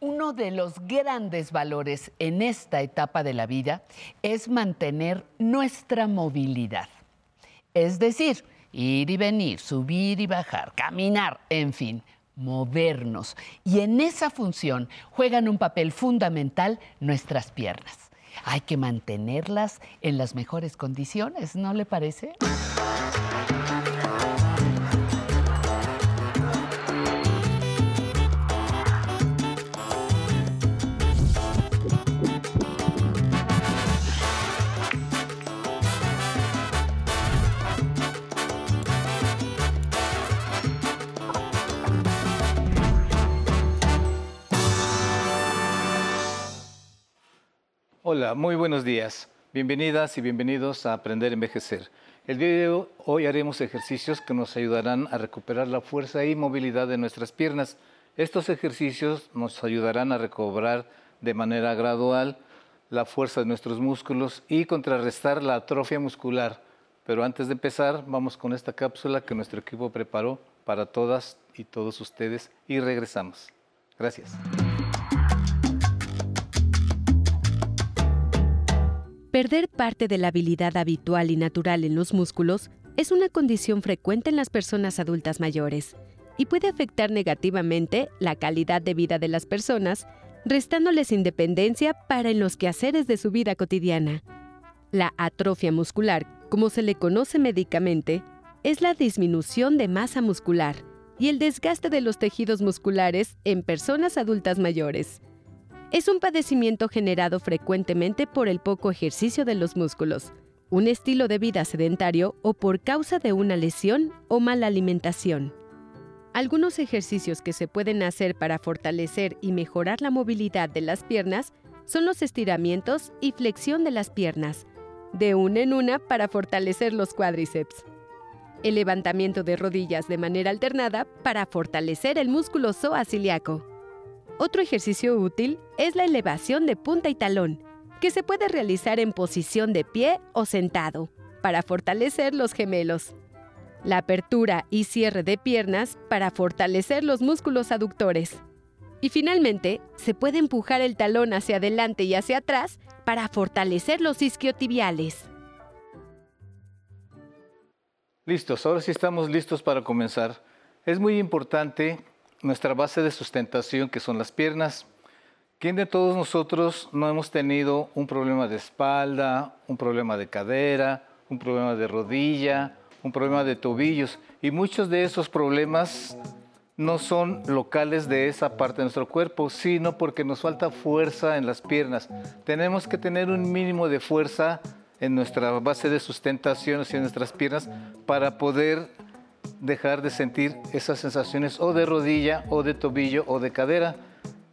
Uno de los grandes valores en esta etapa de la vida es mantener nuestra movilidad. Es decir, ir y venir, subir y bajar, caminar, en fin, movernos. Y en esa función juegan un papel fundamental nuestras piernas. Hay que mantenerlas en las mejores condiciones, ¿no le parece? Hola, muy buenos días. Bienvenidas y bienvenidos a Aprender a Envejecer. El día de hoy haremos ejercicios que nos ayudarán a recuperar la fuerza y movilidad de nuestras piernas. Estos ejercicios nos ayudarán a recobrar de manera gradual la fuerza de nuestros músculos y contrarrestar la atrofia muscular. Pero antes de empezar, vamos con esta cápsula que nuestro equipo preparó para todas y todos ustedes y regresamos. Gracias. Perder parte de la habilidad habitual y natural en los músculos es una condición frecuente en las personas adultas mayores y puede afectar negativamente la calidad de vida de las personas, restándoles independencia para en los quehaceres de su vida cotidiana. La atrofia muscular, como se le conoce médicamente, es la disminución de masa muscular y el desgaste de los tejidos musculares en personas adultas mayores es un padecimiento generado frecuentemente por el poco ejercicio de los músculos, un estilo de vida sedentario o por causa de una lesión o mala alimentación. Algunos ejercicios que se pueden hacer para fortalecer y mejorar la movilidad de las piernas son los estiramientos y flexión de las piernas, de una en una para fortalecer los cuádriceps. El levantamiento de rodillas de manera alternada para fortalecer el músculo psoas otro ejercicio útil es la elevación de punta y talón, que se puede realizar en posición de pie o sentado, para fortalecer los gemelos. La apertura y cierre de piernas para fortalecer los músculos aductores. Y finalmente, se puede empujar el talón hacia adelante y hacia atrás para fortalecer los isquiotibiales. Listos, ahora sí estamos listos para comenzar. Es muy importante nuestra base de sustentación, que son las piernas. ¿Quién de todos nosotros no hemos tenido un problema de espalda, un problema de cadera, un problema de rodilla, un problema de tobillos? Y muchos de esos problemas no son locales de esa parte de nuestro cuerpo, sino porque nos falta fuerza en las piernas. Tenemos que tener un mínimo de fuerza en nuestra base de sustentación, en nuestras piernas, para poder dejar de sentir esas sensaciones o de rodilla o de tobillo o de cadera.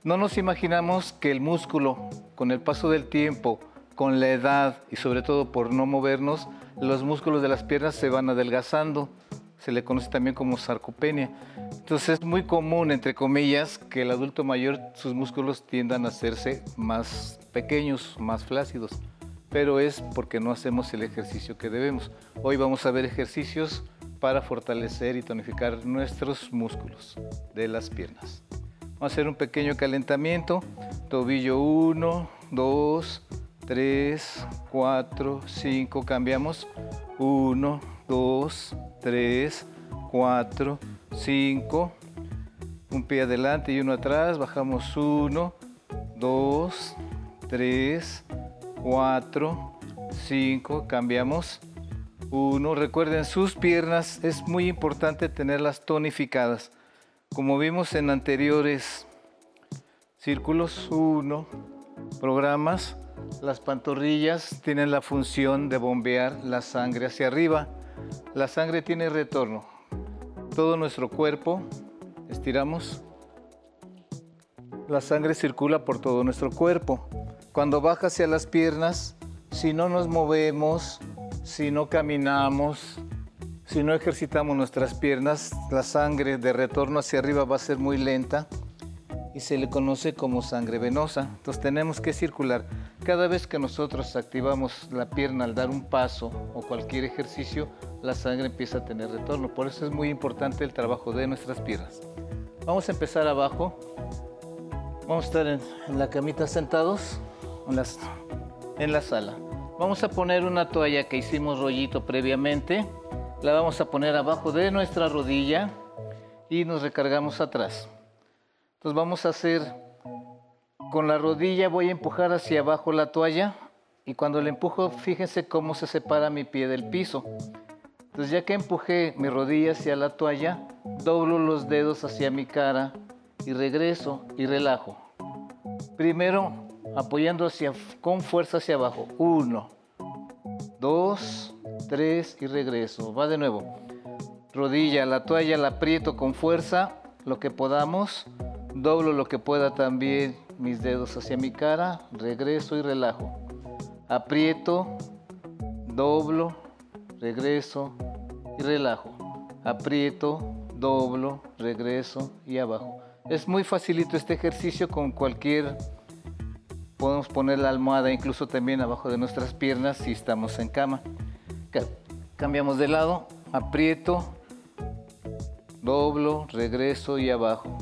No nos imaginamos que el músculo, con el paso del tiempo, con la edad y sobre todo por no movernos, los músculos de las piernas se van adelgazando. Se le conoce también como sarcopenia. Entonces es muy común, entre comillas, que el adulto mayor sus músculos tiendan a hacerse más pequeños, más flácidos. Pero es porque no hacemos el ejercicio que debemos. Hoy vamos a ver ejercicios para fortalecer y tonificar nuestros músculos de las piernas. Vamos a hacer un pequeño calentamiento. Tobillo 1, 2, 3, 4, 5. Cambiamos. 1, 2, 3, 4, 5. Un pie adelante y uno atrás. Bajamos 1, 2, 3, 4, 5. Cambiamos. Uno, recuerden sus piernas, es muy importante tenerlas tonificadas. Como vimos en anteriores círculos, uno, programas, las pantorrillas tienen la función de bombear la sangre hacia arriba. La sangre tiene retorno. Todo nuestro cuerpo, estiramos. La sangre circula por todo nuestro cuerpo. Cuando baja hacia las piernas, si no nos movemos, si no caminamos, si no ejercitamos nuestras piernas, la sangre de retorno hacia arriba va a ser muy lenta y se le conoce como sangre venosa. Entonces tenemos que circular. Cada vez que nosotros activamos la pierna al dar un paso o cualquier ejercicio, la sangre empieza a tener retorno. Por eso es muy importante el trabajo de nuestras piernas. Vamos a empezar abajo. Vamos a estar en, la camita sentados en, la sala. Vamos a poner una toalla que hicimos rollito previamente. La vamos a poner abajo de nuestra rodilla y nos recargamos atrás. Entonces vamos a hacer con la rodilla voy a empujar hacia abajo la toalla y cuando le empujo, fíjense cómo se separa mi pie del piso. Entonces ya que empujé mi rodilla hacia la toalla, doblo los dedos hacia mi cara y regreso y relajo. Primero apoyando hacia, con fuerza hacia abajo. Uno, dos, tres y regreso. Va de nuevo. Rodilla, la toalla la aprieto con fuerza, lo que podamos. Doblo lo que pueda también mis dedos hacia mi cara, regreso y relajo. Aprieto, doblo, regreso y relajo. Aprieto, doblo, regreso y abajo. Es muy facilito este ejercicio con cualquier... Podemos poner la almohada incluso también abajo de nuestras piernas si estamos en cama. Cambiamos de lado, aprieto, doblo, regreso y abajo.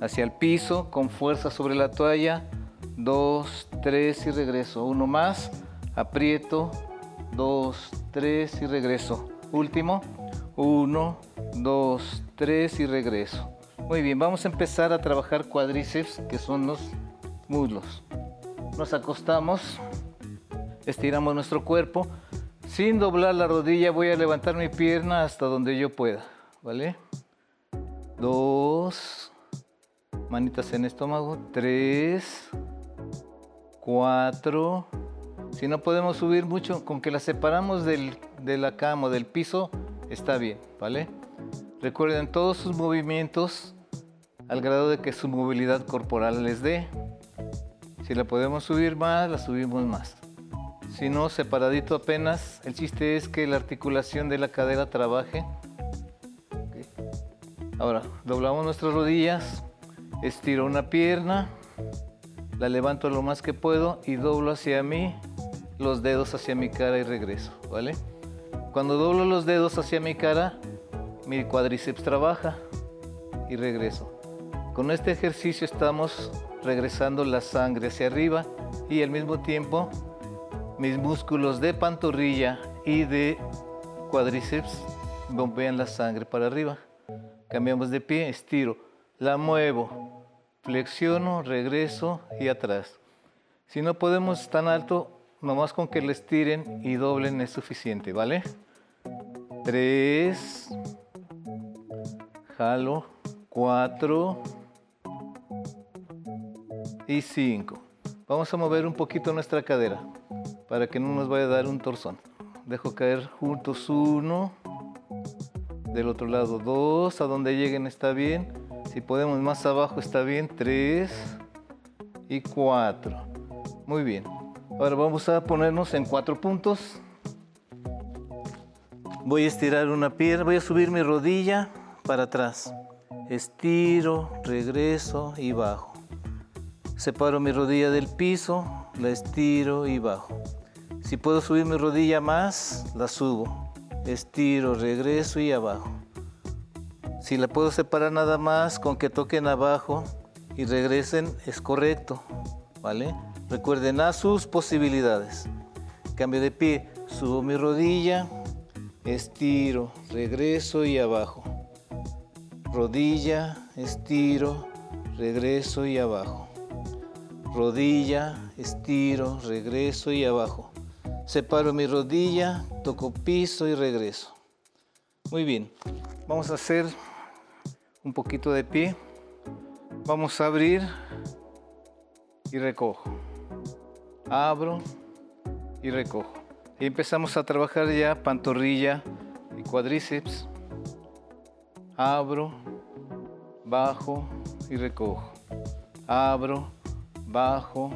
Hacia el piso, con fuerza sobre la toalla. Dos, tres y regreso. Uno más, aprieto, dos, tres y regreso. Último, uno, dos, tres y regreso. Muy bien, vamos a empezar a trabajar cuádriceps, que son los muslos. Nos acostamos, estiramos nuestro cuerpo. Sin doblar la rodilla voy a levantar mi pierna hasta donde yo pueda, ¿vale? Dos, manitas en estómago, tres, cuatro, si no podemos subir mucho, con que la separamos del, de la cama o del piso, está bien, ¿vale? Recuerden todos sus movimientos al grado de que su movilidad corporal les dé. Si la podemos subir más, la subimos más. Si no, separadito apenas. El chiste es que la articulación de la cadera trabaje. Ahora, doblamos nuestras rodillas, estiro una pierna, la levanto lo más que puedo y doblo hacia mí los dedos hacia mi cara y regreso, ¿vale? Cuando doblo los dedos hacia mi cara, mi cuádriceps trabaja y regreso. Con este ejercicio estamos regresando la sangre hacia arriba y al mismo tiempo mis músculos de pantorrilla y de cuádriceps bombean la sangre para arriba. Cambiamos de pie, estiro, la muevo, flexiono, regreso y atrás. Si no podemos tan alto, Nomás con que les tiren y doblen es suficiente, ¿vale? Tres. Jalo. Cuatro. Y cinco. Vamos a mover un poquito nuestra cadera para que no nos vaya a dar un torzón. Dejo caer juntos uno. Del otro lado dos. A donde lleguen está bien. Si podemos más abajo está bien. Tres. Y cuatro. Muy bien. Ahora vamos a ponernos en cuatro puntos. Voy a estirar una pierna, voy a subir mi rodilla para atrás. Estiro, regreso y bajo. Separo mi rodilla del piso, la estiro y bajo. Si puedo subir mi rodilla más, la subo. Estiro, regreso y abajo. Si la puedo separar nada más con que toquen abajo y regresen, es correcto. ¿Vale? Recuerden a sus posibilidades. Cambio de pie, subo mi rodilla, estiro, regreso y abajo. Rodilla, estiro, regreso y abajo. Rodilla, estiro, regreso y abajo. Separo mi rodilla, toco piso y regreso. Muy bien, vamos a hacer un poquito de pie. Vamos a abrir y recojo abro y recojo. Y empezamos a trabajar ya pantorrilla y cuádriceps. Abro, bajo y recojo. Abro, bajo,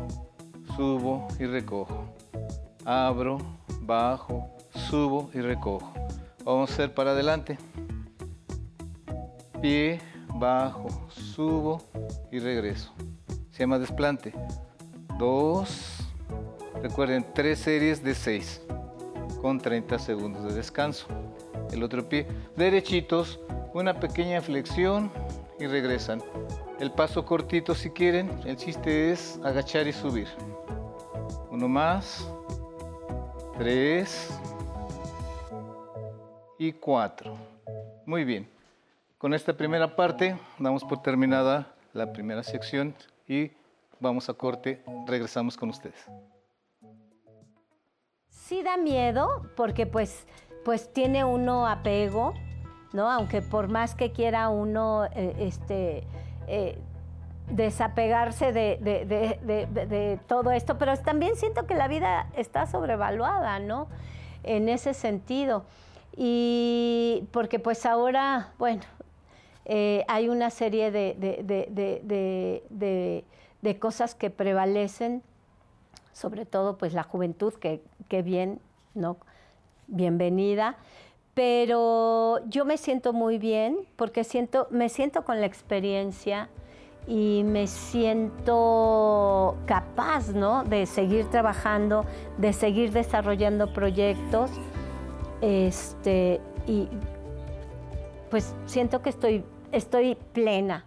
subo y recojo. Abro, bajo, subo y recojo. Vamos a hacer para adelante. Pie, bajo, subo y regreso. Se llama desplante. Dos, Recuerden, tres series de seis con 30 segundos de descanso. El otro pie, derechitos, una pequeña flexión y regresan. El paso cortito si quieren, el chiste es agachar y subir. Uno más, tres y cuatro. Muy bien. Con esta primera parte damos por terminada la primera sección y vamos a corte. Regresamos con ustedes. Sí da miedo porque pues, pues tiene uno apego, ¿no? Aunque por más que quiera uno eh, este, eh, desapegarse de, todo esto, pero también siento que la vida está sobrevaluada, ¿no? En ese sentido. Y porque pues ahora, bueno, eh, hay una serie de, cosas que prevalecen, sobre todo pues la juventud, que, bien, ¿no? Bienvenida. Pero yo me siento muy bien porque siento, me siento con la experiencia y me siento capaz ¿no? de seguir trabajando, de seguir desarrollando proyectos. Este, y pues siento que estoy, estoy plena.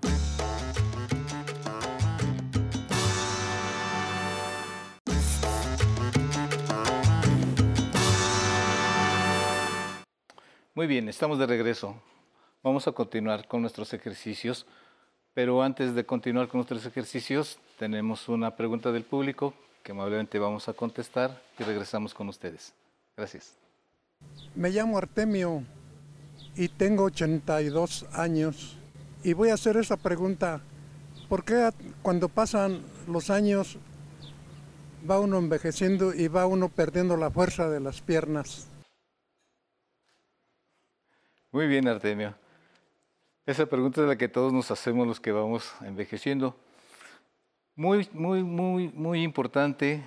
Muy bien, estamos de regreso. Vamos a continuar con nuestros ejercicios, pero antes de continuar con nuestros ejercicios, tenemos una pregunta del público que amablemente vamos a contestar y regresamos con ustedes. Gracias. Me llamo Artemio y tengo 82 años. Y voy a hacer esa pregunta, ¿por qué cuando pasan los años va uno envejeciendo y va uno perdiendo la fuerza de las piernas? Muy bien, Artemio. Esa pregunta es la que todos nos hacemos los que vamos envejeciendo. Muy, muy, muy, muy importante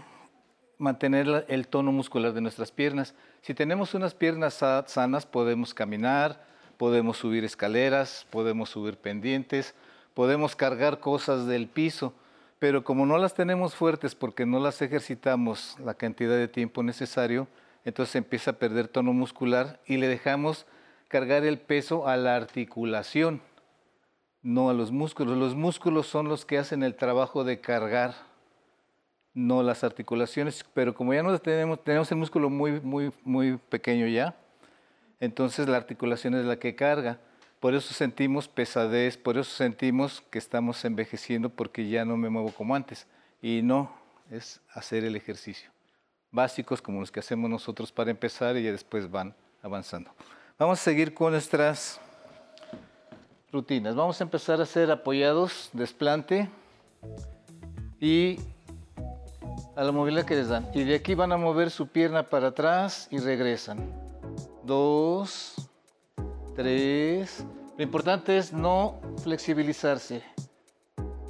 mantener el tono muscular de nuestras piernas. Si tenemos unas piernas sanas, podemos caminar, podemos subir escaleras, podemos subir pendientes, podemos cargar cosas del piso, pero como no las tenemos fuertes porque no las ejercitamos la cantidad de tiempo necesario, entonces empieza a perder tono muscular y le dejamos cargar el peso a la articulación, no a los músculos. Los músculos son los que hacen el trabajo de cargar no las articulaciones, pero como ya no tenemos, tenemos el músculo muy, muy, muy pequeño ya, entonces la articulación es la que carga. Por eso sentimos pesadez, por eso sentimos que estamos envejeciendo porque ya no me muevo como antes. Y no, es hacer el ejercicio. Básicos como los que hacemos nosotros para empezar y ya después van avanzando. Vamos a seguir con nuestras rutinas. Vamos a empezar a hacer apoyados, desplante y a la movilidad que les dan. Y de aquí van a mover su pierna para atrás y regresan. Dos, tres. Lo importante es no flexibilizarse.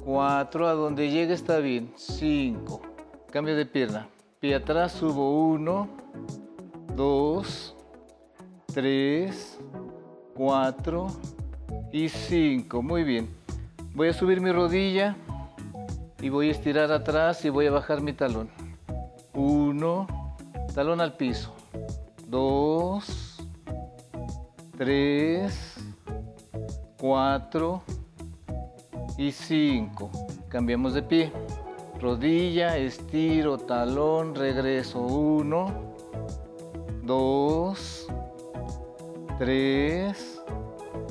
Cuatro, a donde llegue está bien. Cinco. Cambio de pierna. Pie atrás, subo uno, dos, tres, cuatro y cinco. Muy bien. Voy a subir mi rodilla y voy a estirar atrás y voy a bajar mi talón. Uno, talón al piso. Dos, tres, cuatro y cinco. Cambiamos de pie. Rodilla, estiro, talón, regreso. Uno, dos, tres.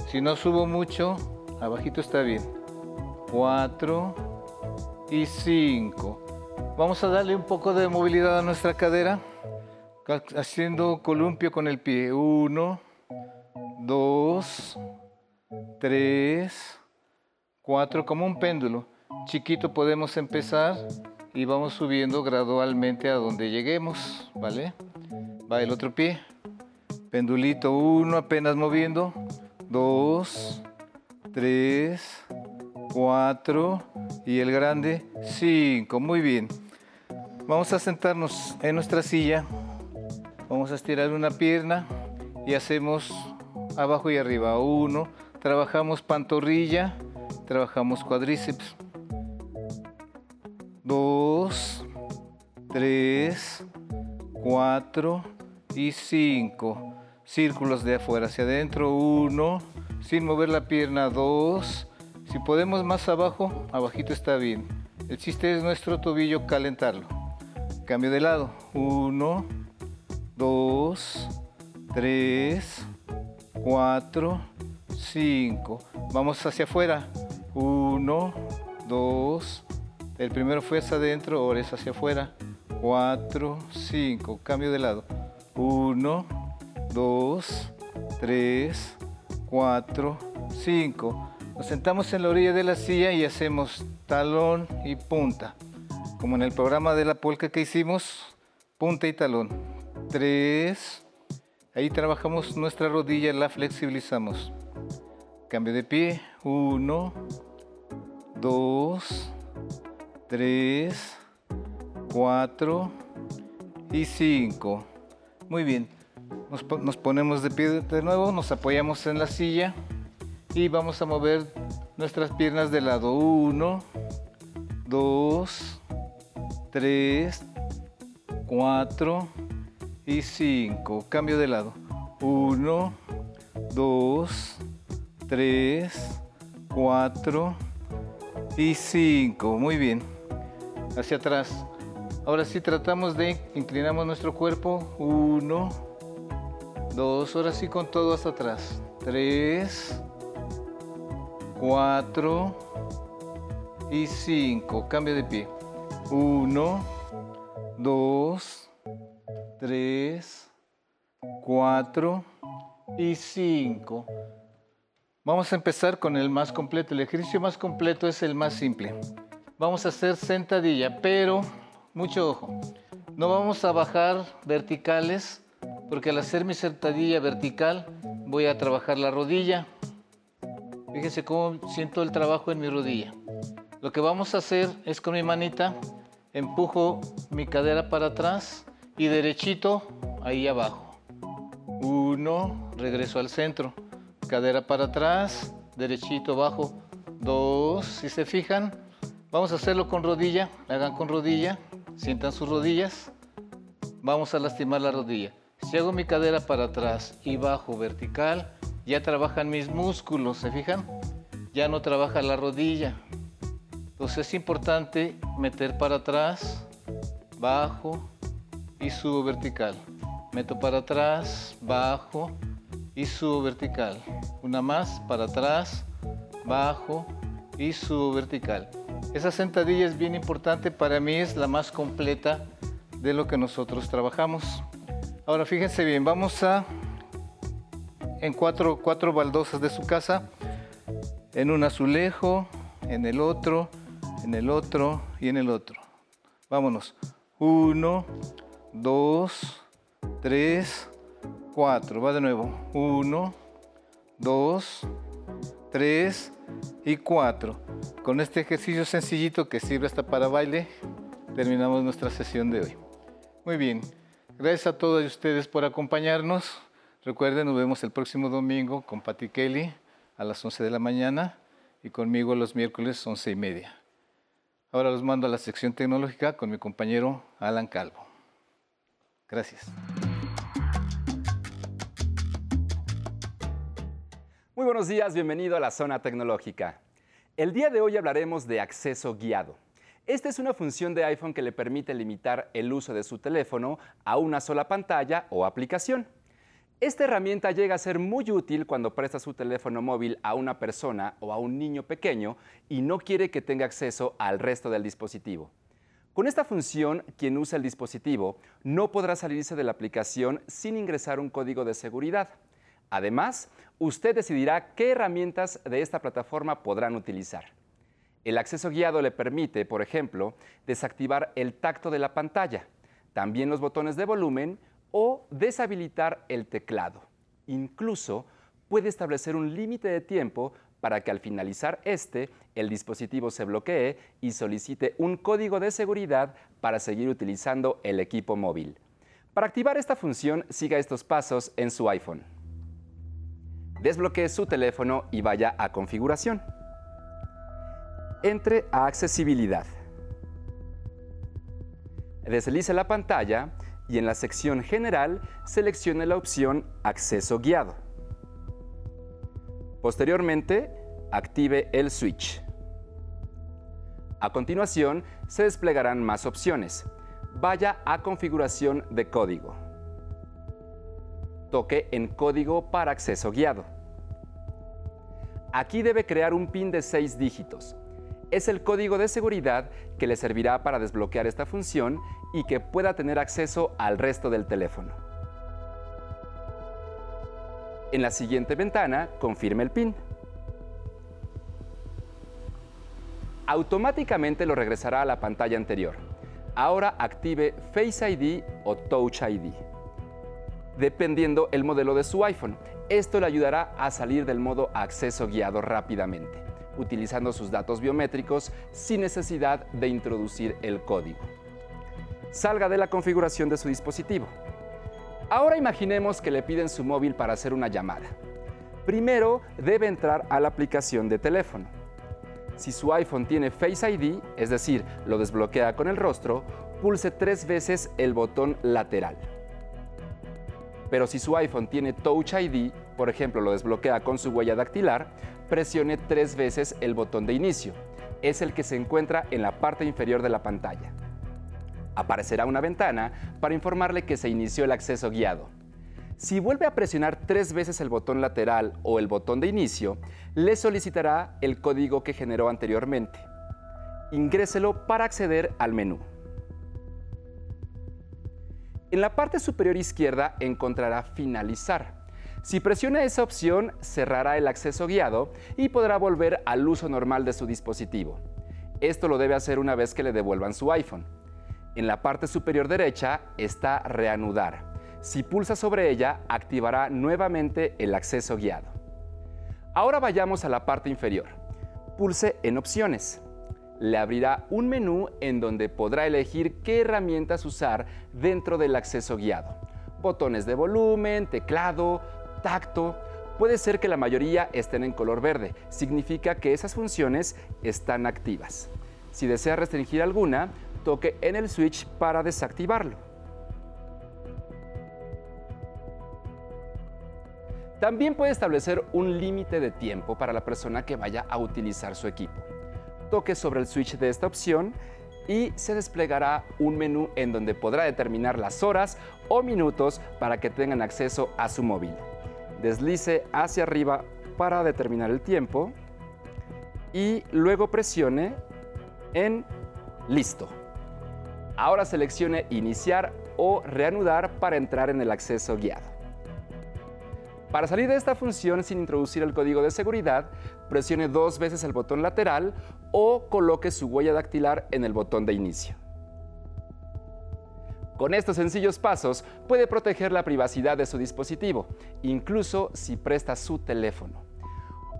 Si no subo mucho, abajito está bien. Cuatro, y 5. Vamos a darle un poco de movilidad a nuestra cadera, haciendo columpio con el pie. 1, 2, 3, 4, como un péndulo. Chiquito podemos empezar y vamos subiendo gradualmente a donde lleguemos, ¿vale? Va el otro pie. Pendulito 1, apenas moviendo. 2, 3, 4 y el grande 5. Muy bien. Vamos a sentarnos en nuestra silla. Vamos a estirar una pierna y hacemos abajo y arriba. 1. Trabajamos pantorrilla, trabajamos cuádriceps. 2, 3, 4 y 5. Círculos de afuera hacia adentro. 1. Sin mover la pierna. 2 Si podemos más abajo, abajito está bien. El chiste es nuestro tobillo calentarlo. Cambio de lado. Uno, dos, tres, cuatro, cinco. Vamos hacia afuera. Uno, dos. El primero fue hacia adentro, ahora es hacia afuera. Cuatro, cinco. Cambio de lado. Uno, dos, tres, cuatro, cinco. Nos sentamos en la orilla de la silla y hacemos talón y punta. Como en el programa de la polka que hicimos, punta y talón. Tres. Ahí trabajamos nuestra rodilla, la flexibilizamos. Cambio de pie. Uno, dos, tres, cuatro y cinco. Muy bien. Nos, nos, ponemos de pie de nuevo, nos apoyamos en la silla y vamos a mover nuestras piernas de lado. Uno, dos, tres, cuatro y cinco. Cambio de lado. Uno, dos, tres, cuatro y cinco. Muy bien. Hacia atrás. Ahora sí tratamos de inclinamos nuestro cuerpo. Uno, dos. Ahora sí con todo hasta atrás. Tres, cuatro y cinco. Cambio de pie. Uno, dos, tres, cuatro y cinco. Vamos a empezar con el más completo. El ejercicio más completo es el más simple. Vamos a hacer sentadilla, pero mucho ojo. No vamos a bajar verticales porque al hacer mi sentadilla vertical voy a trabajar la rodilla. Fíjense cómo siento el trabajo en mi rodilla. Lo que vamos a hacer es con mi manita empujo mi cadera para atrás y derechito ahí abajo. Uno, regreso al centro. Cadera para atrás, derechito abajo. Dos, si se fijan, vamos a hacerlo con rodilla. Hagan con rodilla, sientan sus rodillas. Vamos a lastimar la rodilla. Si hago mi cadera para atrás y bajo vertical, ya trabajan mis músculos, ¿se fijan? Ya no trabaja la rodilla. Entonces es importante meter para atrás, bajo y subo vertical. Meto para atrás, bajo y subo vertical. Una más, para atrás, bajo y subo vertical. Esa sentadilla es bien importante, para mí es la más completa de lo que nosotros trabajamos. Ahora fíjense bien, vamos a en cuatro, cuatro baldosas de su casa, en un azulejo, en el otro, en el otro y en el otro. Vámonos. Uno, dos, tres, cuatro. Va de nuevo. Uno, dos, tres y cuatro. Con este ejercicio sencillito que sirve hasta para baile, terminamos nuestra sesión de hoy. Muy bien. Gracias a todos ustedes por acompañarnos. Recuerden, nos vemos el próximo domingo con Patti Kelly a las 11 de la mañana y conmigo los miércoles 11 y media. Ahora los mando a la sección tecnológica con mi compañero Alan Calvo. Gracias. Muy buenos días, bienvenido a la zona tecnológica. El día de hoy hablaremos de acceso guiado. Esta es una función de iPhone que le permite limitar el uso de su teléfono a una sola pantalla o aplicación. Esta herramienta llega a ser muy útil cuando presta su teléfono móvil a una persona o a un niño pequeño y no quiere que tenga acceso al resto del dispositivo. Con esta función, quien usa el dispositivo no podrá salirse de la aplicación sin ingresar un código de seguridad. Además, usted decidirá qué herramientas de esta plataforma podrán utilizar. El acceso guiado le permite, por ejemplo, desactivar el tacto de la pantalla, también los botones de volumen o deshabilitar el teclado. Incluso puede establecer un límite de tiempo para que al finalizar este, el dispositivo se bloquee y solicite un código de seguridad para seguir utilizando el equipo móvil. Para activar esta función, siga estos pasos en su iPhone. Desbloquee su teléfono y vaya a Configuración. Entre a Accesibilidad. Deslice la pantalla y en la sección General seleccione la opción Acceso guiado. Posteriormente, active el switch. A continuación, se desplegarán más opciones. Vaya a configuración de código. Toque en código para acceso guiado. Aquí debe crear un PIN de 6 dígitos. Es el código de seguridad que le servirá para desbloquear esta función y que pueda tener acceso al resto del teléfono. En la siguiente ventana, confirme el PIN. Automáticamente lo regresará a la pantalla anterior. Ahora active Face ID o Touch ID, dependiendo el modelo de su iPhone. Esto le ayudará a salir del modo acceso guiado rápidamente, utilizando sus datos biométricos sin necesidad de introducir el código. Salga de la configuración de su dispositivo. Ahora imaginemos que le piden su móvil para hacer una llamada. Primero debe entrar a la aplicación de teléfono. Si su iPhone tiene Face ID, es decir, lo desbloquea con el rostro, pulse tres veces el botón lateral. Pero si su iPhone tiene Touch ID, por ejemplo, lo desbloquea con su huella dactilar, presione tres veces el botón de inicio. Es el que se encuentra en la parte inferior de la pantalla aparecerá una ventana para informarle que se inició el acceso guiado. Si vuelve a presionar tres veces el botón lateral o el botón de inicio, le solicitará el código que generó anteriormente. Ingréselo para acceder al menú. En la parte superior izquierda encontrará Finalizar. Si presiona esa opción, cerrará el acceso guiado y podrá volver al uso normal de su dispositivo. Esto lo debe hacer una vez que le devuelvan su iPhone. En la parte superior derecha está Reanudar. Si pulsa sobre ella, activará nuevamente el acceso guiado. Ahora vayamos a la parte inferior. Pulse en Opciones. Le abrirá un menú en donde podrá elegir qué herramientas usar dentro del acceso guiado. Botones de volumen, teclado, tacto. Puede ser que la mayoría estén en color verde. Significa que esas funciones están activas. Si desea restringir alguna, toque en el switch para desactivarlo. También puede establecer un límite de tiempo para la persona que vaya a utilizar su equipo. Toque sobre el switch de esta opción y se desplegará un menú en donde podrá determinar las horas o minutos para que tengan acceso a su móvil. Deslice hacia arriba para determinar el tiempo y luego presione en Listo. Ahora seleccione Iniciar o Reanudar para entrar en el acceso guiado. Para salir de esta función sin introducir el código de seguridad, presione dos veces el botón lateral o coloque su huella dactilar en el botón de inicio. Con estos sencillos pasos puede proteger la privacidad de su dispositivo, incluso si presta su teléfono.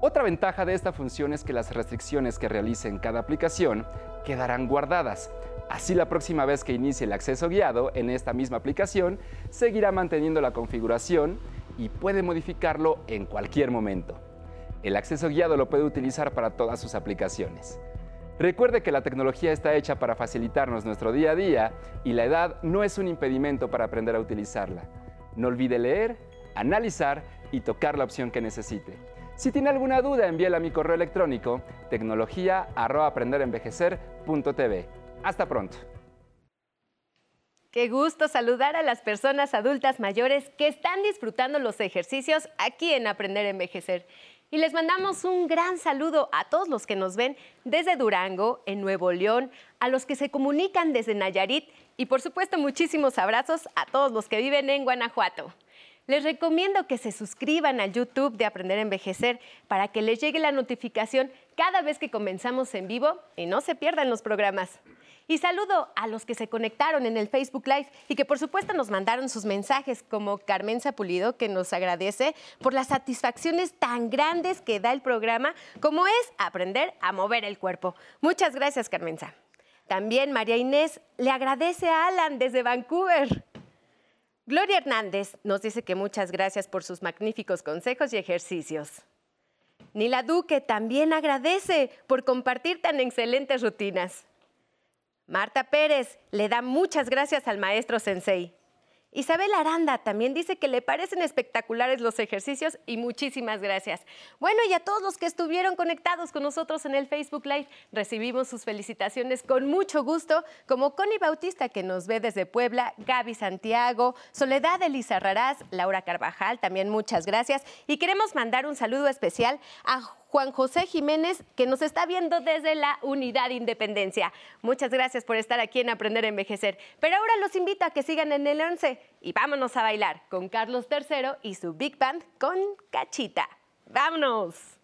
Otra ventaja de esta función es que las restricciones que realice en cada aplicación quedarán guardadas, Así la próxima vez que inicie el acceso guiado en esta misma aplicación, seguirá manteniendo la configuración y puede modificarlo en cualquier momento. El acceso guiado lo puede utilizar para todas sus aplicaciones. Recuerde que la tecnología está hecha para facilitarnos nuestro día a día y la edad no es un impedimento para aprender a utilizarla. No olvide leer, analizar y tocar la opción que necesite. Si tiene alguna duda, envíela a mi correo electrónico tecnología@aprenderenvejecer.tv. Hasta pronto. Qué gusto saludar a las personas adultas mayores que están disfrutando los ejercicios aquí en Aprender a Envejecer. Y les mandamos un gran saludo a todos los que nos ven desde Durango, en Nuevo León, a los que se comunican desde Nayarit y por supuesto muchísimos abrazos a todos los que viven en Guanajuato. Les recomiendo que se suscriban al YouTube de Aprender a Envejecer para que les llegue la notificación cada vez que comenzamos en vivo y no se pierdan los programas. Y saludo a los que se conectaron en el Facebook Live y que por supuesto nos mandaron sus mensajes, como Carmen Zapulido, que nos agradece por las satisfacciones tan grandes que da el programa, como es aprender a mover el cuerpo. Muchas gracias, Carmenza. También María Inés le agradece a Alan desde Vancouver. Gloria Hernández nos dice que muchas gracias por sus magníficos consejos y ejercicios. Nila Duque también agradece por compartir tan excelentes rutinas. Marta Pérez le da muchas gracias al maestro Sensei. Isabel Aranda también dice que le parecen espectaculares los ejercicios y muchísimas gracias. Bueno, y a todos los que estuvieron conectados con nosotros en el Facebook Live, recibimos sus felicitaciones con mucho gusto, como Connie Bautista, que nos ve desde Puebla, Gaby Santiago, Soledad Elisa Raraz, Laura Carvajal, también muchas gracias. Y queremos mandar un saludo especial a Juan José Jiménez, que nos está viendo desde la Unidad Independencia. Muchas gracias por estar aquí en Aprender a Envejecer. Pero ahora los invito a que sigan en el 11 y vámonos a bailar con Carlos III y su Big Band con Cachita. ¡Vámonos!